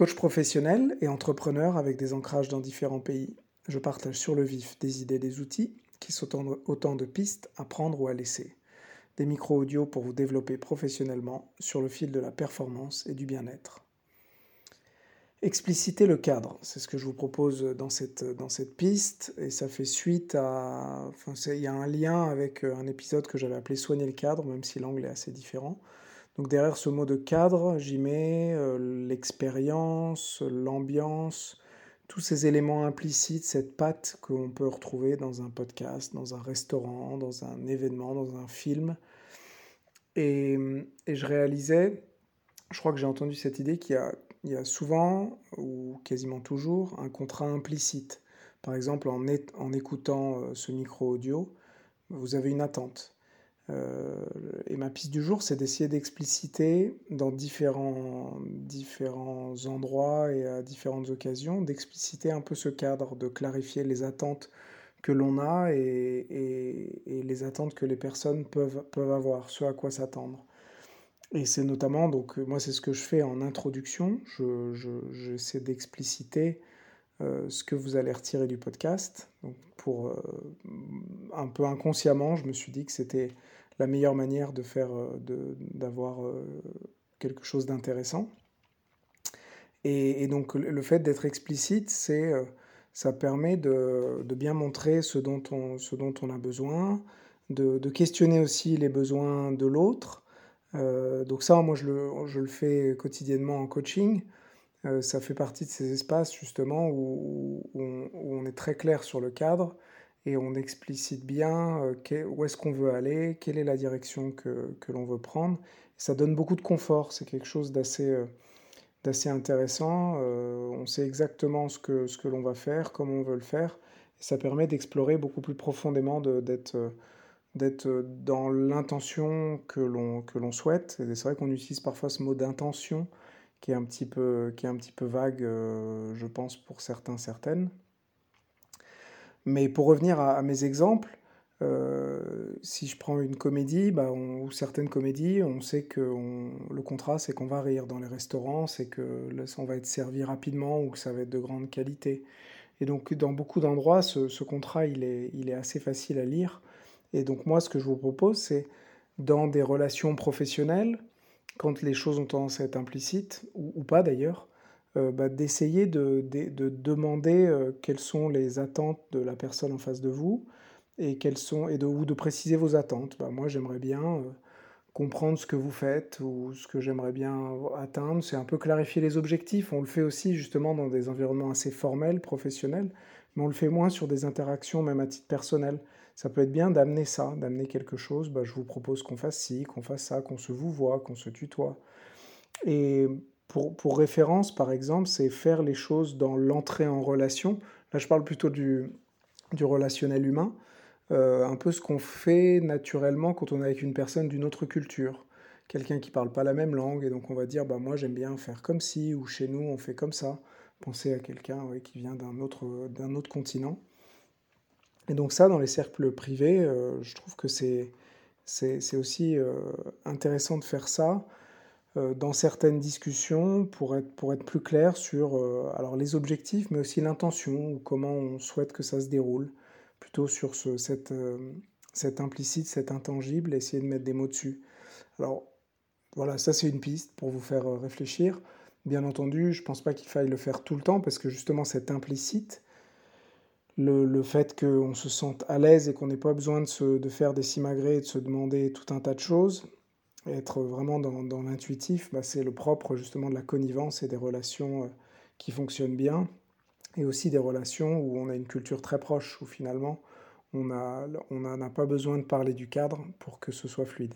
Coach professionnel et entrepreneur avec des ancrages dans différents pays, je partage sur le vif des idées, des outils qui sont autant de pistes à prendre ou à laisser. Des micros audio pour vous développer professionnellement sur le fil de la performance et du bien-être. Expliciter le cadre, c'est ce que je vous propose dans cette, piste, et ça fait suite à... Il y a un lien avec un épisode que j'avais appelé Soigner le cadre, même si l'angle est assez différent. Donc derrière ce mot de cadre, j'y mets euh, l'expérience, l'ambiance, tous ces éléments implicites, cette patte qu'on peut retrouver dans un podcast, dans un restaurant, dans un événement, dans un film. Et, je réalisais, je crois que j'ai entendu cette idée qu'il y, a, souvent, ou quasiment toujours, un contrat implicite. Par exemple, en, en écoutant euh, ce micro audio, vous avez une attente. Euh, et ma piste du jour, c'est d'essayer d'expliciter dans différents, différents endroits et à différentes occasions, d'expliciter un peu ce cadre, de clarifier les attentes que l'on a et, les attentes que les personnes peuvent, peuvent avoir, ce à quoi s'attendre. Et c'est notamment, donc moi c'est ce que je fais en introduction, j'essaie je, d'expliciter euh, ce que vous allez retirer du podcast. Donc pour euh, un peu inconsciemment, je me suis dit que c'était la meilleure manière de faire, euh, d'avoir quelque chose d'intéressant. Et, donc le fait d'être explicite, c'est, ça permet de, bien montrer ce dont on, ce dont on a besoin, de, questionner aussi les besoins de l'autre. donc ça, moi, je le, je le, fais quotidiennement en coaching. Ça fait partie de ces espaces justement où, on, est très clair sur le cadre et on explicite bien euh, où est-ce qu'on veut aller, quelle est la direction que, l'on veut prendre. ça donne beaucoup de confort, c'est quelque chose d'assez euh, intéressant. Euh, on sait exactement ce que, l'on va faire, comment on veut le faire. Ça permet d'explorer beaucoup plus profondément, d'être dans l'intention que l'on souhaite. C'est vrai qu'on utilise parfois ce mot d'intention qui est un petit peu qui est un petit peu vague, je pense pour certains certaines. Mais pour revenir à, mes exemples, euh, si je prends une comédie, bah, ou certaines comédies, on sait que le contrat, c'est qu'on va rire. Dans les restaurants, c'est que on va être servi rapidement ou que ça va être de grande qualité. Et donc, dans beaucoup d'endroits, ce, contrat, il est, il est assez facile à lire. Et donc, moi, ce que je vous propose, c'est dans des relations professionnelles, quand les choses ont tendance à être implicites, ou pas d'ailleurs, euh, bah, d'essayer de, demander euh, quelles sont les attentes de la personne en face de vous et, quelles sont, et de, ou de préciser vos attentes. Bah, moi, j'aimerais bien euh, comprendre ce que vous faites ou ce que j'aimerais bien atteindre. C'est un peu clarifier les objectifs. On le fait aussi justement dans des environnements assez formels, professionnels, mais on le fait moins sur des interactions, même à titre personnel. Ça peut être bien d'amener ça, d'amener quelque chose. Bah, je vous propose qu'on fasse ci, qu'on fasse ça, qu'on se vous voit, qu'on se tutoie. Et pour, référence, par exemple, c'est faire les choses dans l'entrée en relation. Là, je parle plutôt du, relationnel humain. Euh, un peu ce qu'on fait naturellement quand on est avec une personne d'une autre culture. Quelqu'un qui parle pas la même langue, et donc on va dire, bah, moi j'aime bien faire comme si, ou chez nous on fait comme ça. Pensez à quelqu'un qui vient d'un autre, autre continent. Et donc ça, dans les cercles privés, euh, je trouve que c'est, c'est, aussi euh, intéressant de faire ça euh, dans certaines discussions pour être, pour être plus clair sur alors les objectifs, mais aussi l'intention ou comment on souhaite que ça se déroule, plutôt sur ce, cette, cet implicite, cet intangible, essayer de mettre des mots dessus. Alors voilà, ça c'est une piste pour vous faire réfléchir. Bien entendu, je ne pense pas qu'il faille le faire tout le temps parce que justement cet implicite, le, le fait qu'on se sente à l'aise et qu'on n'ait pas besoin de, se, de faire des simagrées et de se demander tout un tas de choses, être vraiment dans, l'intuitif, bah, c'est le propre justement de la connivence et des relations euh, qui fonctionnent bien, et aussi des relations où on a une culture très proche, où finalement on n'a pas besoin de parler du cadre pour que ce soit fluide.